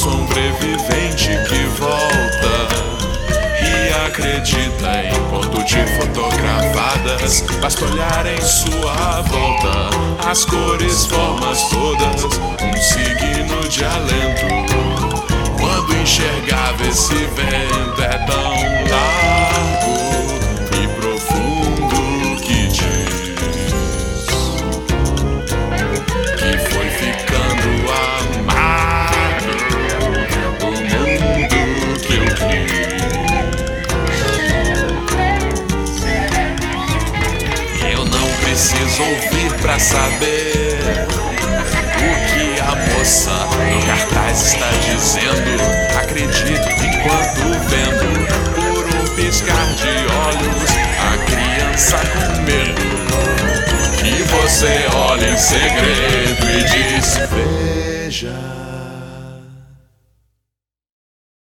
servente que volta e acredita em foto de fotografadas. Basta olhar em sua volta, as cores, formas todas, um signo de alento. Quando enxergava esse vento é tão preciso ouvir pra saber o que a moça no cartaz está dizendo. Acredito enquanto vendo por um piscar de olhos a criança com medo. Que você olha em segredo e diz: Veja.